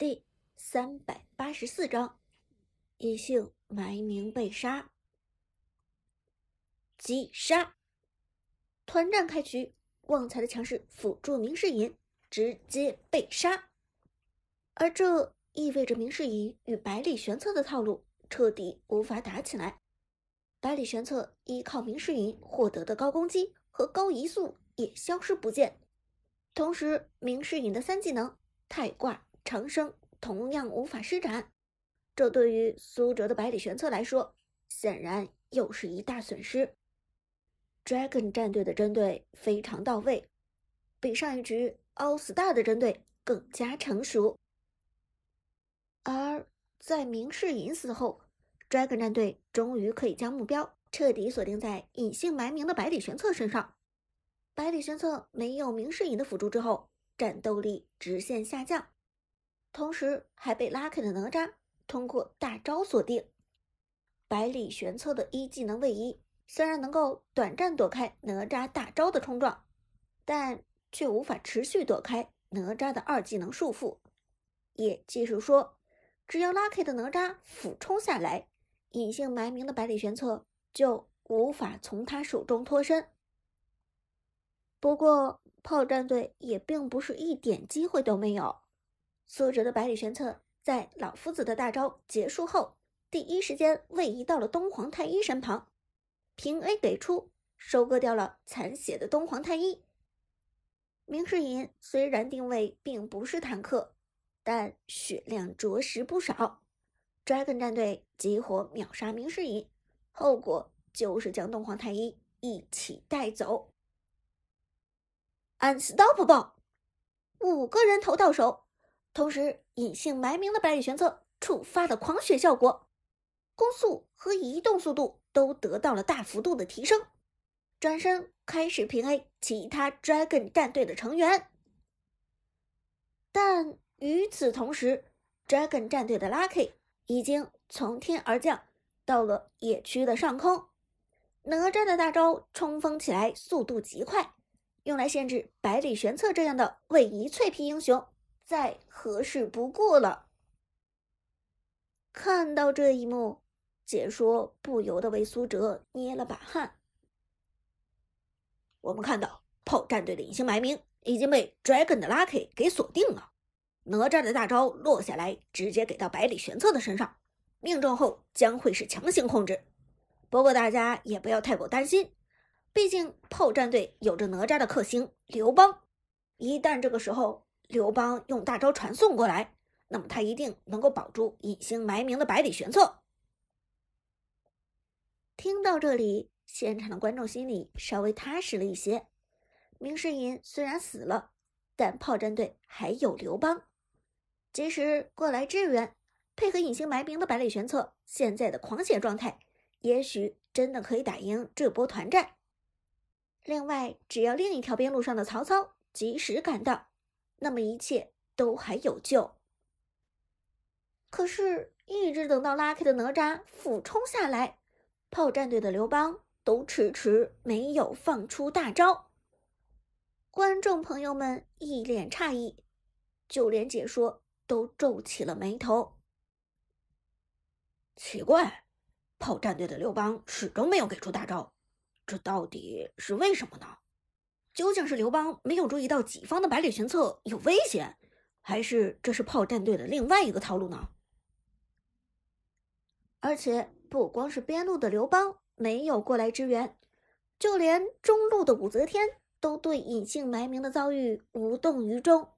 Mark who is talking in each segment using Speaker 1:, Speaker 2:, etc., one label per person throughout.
Speaker 1: 第三百八十四章，异姓埋名被杀。击杀！团战开局，旺财的强势辅助明世隐直接被杀，而这意味着明世隐与百里玄策的套路彻底无法打起来。百里玄策依靠明世隐获得的高攻击和高移速也消失不见，同时明世隐的三技能太挂。长生同样无法施展，这对于苏哲的百里玄策来说，显然又是一大损失。Dragon 战队的针对非常到位，比上一局 All Star 的针对更加成熟。而在明世隐死后，Dragon 战队终于可以将目标彻底锁定在隐姓埋名的百里玄策身上。百里玄策没有明世隐的辅助之后，战斗力直线下降。同时还被 Lucky 的哪吒通过大招锁定。百里玄策的一技能位移虽然能够短暂躲开哪吒大招的冲撞，但却无法持续躲开哪吒的二技能束缚。也就是说，只要 Lucky 的哪吒俯冲下来，隐姓埋名的百里玄策就无法从他手中脱身。不过，炮战队也并不是一点机会都没有。苏哲的百里玄策在老夫子的大招结束后，第一时间位移到了东皇太一身旁，平 A 给出，收割掉了残血的东皇太一。明世隐虽然定位并不是坦克，但血量着实不少。Dragon 战队集火秒杀明世隐，后果就是将东皇太一一起带走。Unstoppable，五个人头到手。同时，隐姓埋名的百里玄策触发的狂血效果，攻速和移动速度都得到了大幅度的提升。转身开始平 A 其他 Dragon 战队的成员，但与此同时，Dragon 战队的 Lucky 已经从天而降到了野区的上空。哪吒的大招冲锋起来速度极快，用来限制百里玄策这样的位移脆皮英雄。再合适不过了。看到这一幕，解说不由得为苏哲捏了把汗。
Speaker 2: 我们看到炮战队的隐姓埋名已经被 Dragon 的 Lucky 给锁定了，哪吒的大招落下来，直接给到百里玄策的身上，命中后将会是强行控制。不过大家也不要太过担心，毕竟炮战队有着哪吒的克星刘邦，一旦这个时候。刘邦用大招传送过来，那么他一定能够保住隐姓埋名的百里玄策。
Speaker 1: 听到这里，现场的观众心里稍微踏实了一些。明世隐虽然死了，但炮战队还有刘邦，及时过来支援，配合隐姓埋名的百里玄策现在的狂血状态，也许真的可以打赢这波团战。另外，只要另一条边路上的曹操及时赶到。那么一切都还有救，可是，一直等到 Lucky 的哪吒俯冲下来，炮战队的刘邦都迟迟没有放出大招。观众朋友们一脸诧异，就连解说都皱起了眉头。
Speaker 2: 奇怪，炮战队的刘邦始终没有给出大招，这到底是为什么呢？究竟是刘邦没有注意到己方的百里玄策有危险，还是这是炮战队的另外一个套路呢？
Speaker 1: 而且不光是边路的刘邦没有过来支援，就连中路的武则天都对隐姓埋名的遭遇无动于衷。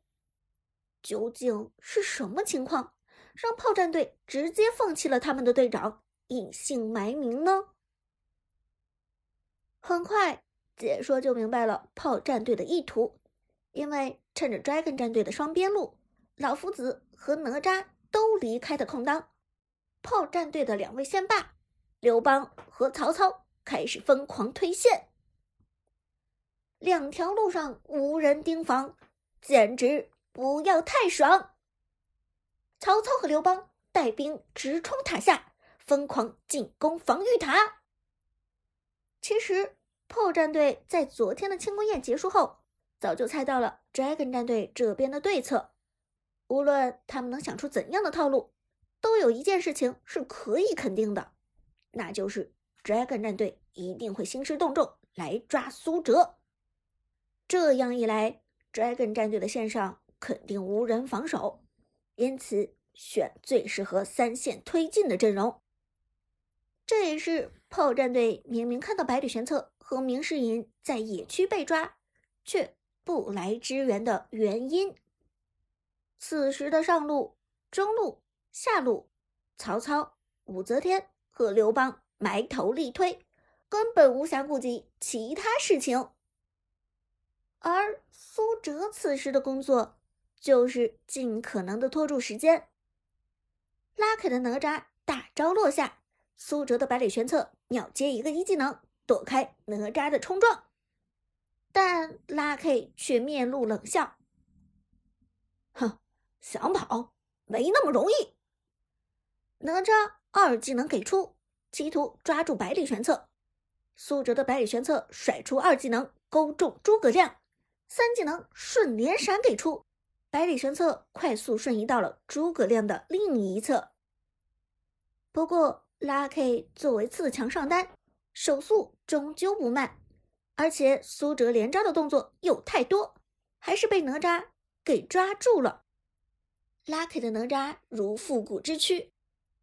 Speaker 1: 究竟是什么情况，让炮战队直接放弃了他们的队长隐姓埋名呢？很快。解说就明白了炮战队的意图，因为趁着 Dragon 战队的双边路，老夫子和哪吒都离开的空当，炮战队的两位线霸刘邦和曹操开始疯狂推线，两条路上无人盯防，简直不要太爽。曹操和刘邦带兵直冲塔下，疯狂进攻防御塔。其实。炮战队在昨天的庆功宴结束后，早就猜到了 Dragon 战队这边的对策。无论他们能想出怎样的套路，都有一件事情是可以肯定的，那就是 Dragon 战队一定会兴师动众来抓苏哲。这样一来，Dragon 战队的线上肯定无人防守，因此选最适合三线推进的阵容。这也是炮战队明明看到百里玄策和明世隐在野区被抓，却不来支援的原因。此时的上路、中路、下路，曹操、武则天和刘邦埋头力推，根本无暇顾及其他事情。而苏哲此时的工作，就是尽可能的拖住时间。拉开的哪吒大招落下，苏哲的百里玄策秒接一个一技能，躲开哪吒的冲撞，但拉 K 却面露冷笑：“哼。”想跑没那么容易。哪吒二技能给出，企图抓住百里玄策。苏哲的百里玄策甩出二技能勾中诸葛亮，三技能瞬连闪给出，百里玄策快速瞬移到了诸葛亮的另一侧。不过 Lucky 作为次强上单，手速终究不慢，而且苏哲连招的动作又太多，还是被哪吒给抓住了。Lucky 的哪吒如复古之躯，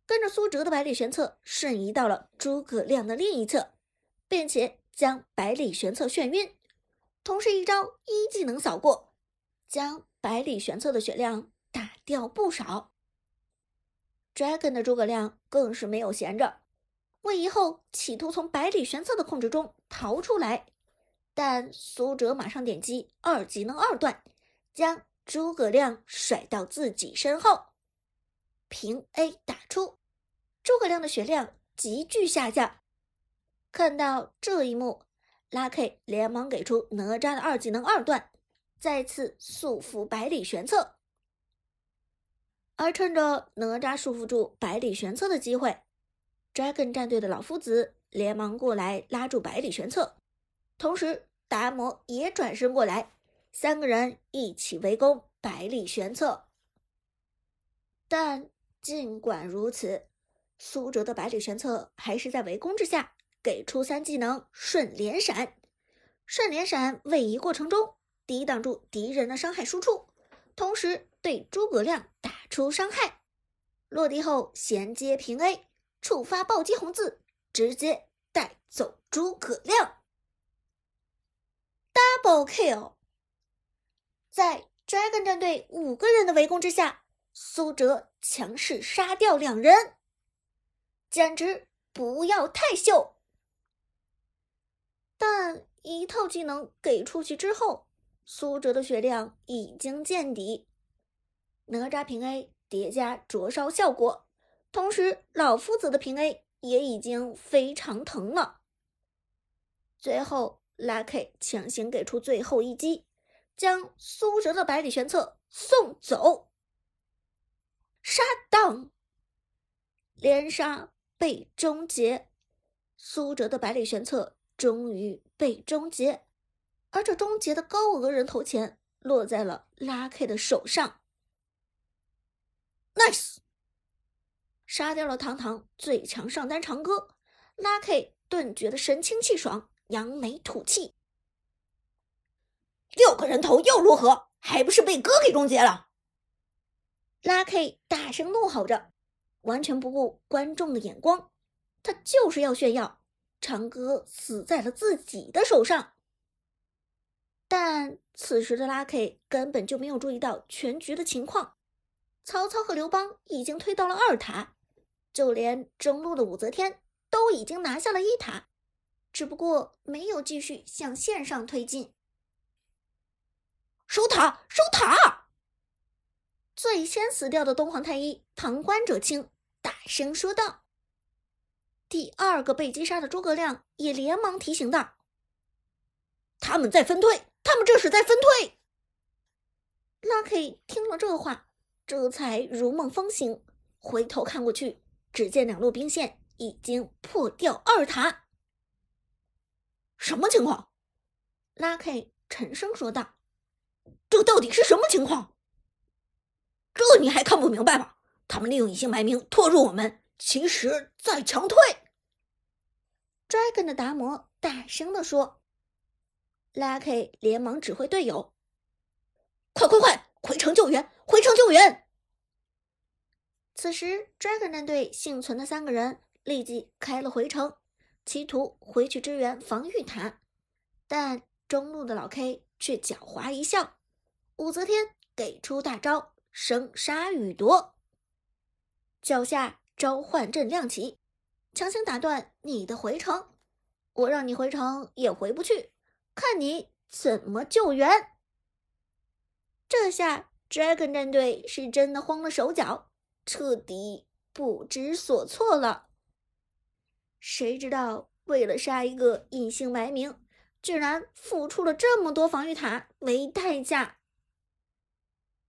Speaker 1: 跟着苏哲的百里玄策瞬移到了诸葛亮的另一侧，并且将百里玄策眩晕，同时一招一技能扫过，将百里玄策的血量打掉不少。Dragon 的诸葛亮更是没有闲着，为以后企图从百里玄策的控制中逃出来，但苏哲马上点击二技能二段，将。诸葛亮甩到自己身后，平 A 打出，诸葛亮的血量急剧下降。看到这一幕，拉 K 连忙给出哪吒的二技能二段，再次束缚百里玄策。而趁着哪吒束缚住百里玄策的机会，Dragon 战队的老夫子连忙过来拉住百里玄策，同时达摩也转身过来。三个人一起围攻百里玄策，但尽管如此，苏哲的百里玄策还是在围攻之下给出三技能瞬连闪。瞬连闪位移过程中抵挡住敌人的伤害输出，同时对诸葛亮打出伤害。落地后衔接平 A，触发暴击红字，直接带走诸葛亮，Double Kill。在 Dragon 战队五个人的围攻之下，苏哲强势杀掉两人，简直不要太秀。但一套技能给出去之后，苏哲的血量已经见底。哪吒平 A 叠加灼烧效果，同时老夫子的平 A 也已经非常疼了。最后，Lucky 强行给出最后一击。将苏哲的百里玄策送走，杀当连杀被终结，苏哲的百里玄策终于被终结，而这终结的高额人头钱落在了 Lucky 的手上。Nice，杀掉了堂堂最强上单长歌，，Lucky 顿觉得神清气爽，扬眉吐气。
Speaker 2: 六个人头又如何？还不是被哥给终结了
Speaker 1: ！！Lucky 大声怒吼着，完全不顾观众的眼光，他就是要炫耀长歌死在了自己的手上。但此时的 Lucky 根本就没有注意到全局的情况，曹操和刘邦已经推到了二塔，就连中路的武则天都已经拿下了一塔，只不过没有继续向线上推进。
Speaker 2: 守塔，守塔！
Speaker 1: 最先死掉的东皇太一旁观者清大声说道。第二个被击杀的诸葛亮也连忙提醒道：“
Speaker 2: 他们在分退，他们这是在分退。
Speaker 1: ”Lucky 听了这话，这才如梦方醒，回头看过去，只见两路兵线已经破掉二塔。
Speaker 2: 什么情况
Speaker 1: ？Lucky 沉声说道。
Speaker 2: 这到底是什么情况这你还看不明白吗？他们利用隐姓埋名拖住我们，其实在强退。
Speaker 1: Dragon 的达摩大声地说。Lucky 连忙指挥队友：“
Speaker 2: 快快快，回城救援！回城救援！”
Speaker 1: 此时，Dragon 战队幸存的三个人立即开了回城，企图回去支援防御塔，但中路的老 K 却狡猾一笑，武则天给出大招生杀予夺，脚下召唤阵亮起，强行打断你的回城，我让你回城也回不去，看你怎么救援！这下 Dragon 战队是真的慌了手脚。彻底不知所措了。谁知道为了杀一个隐姓埋名，居然付出了这么多防御塔没代价？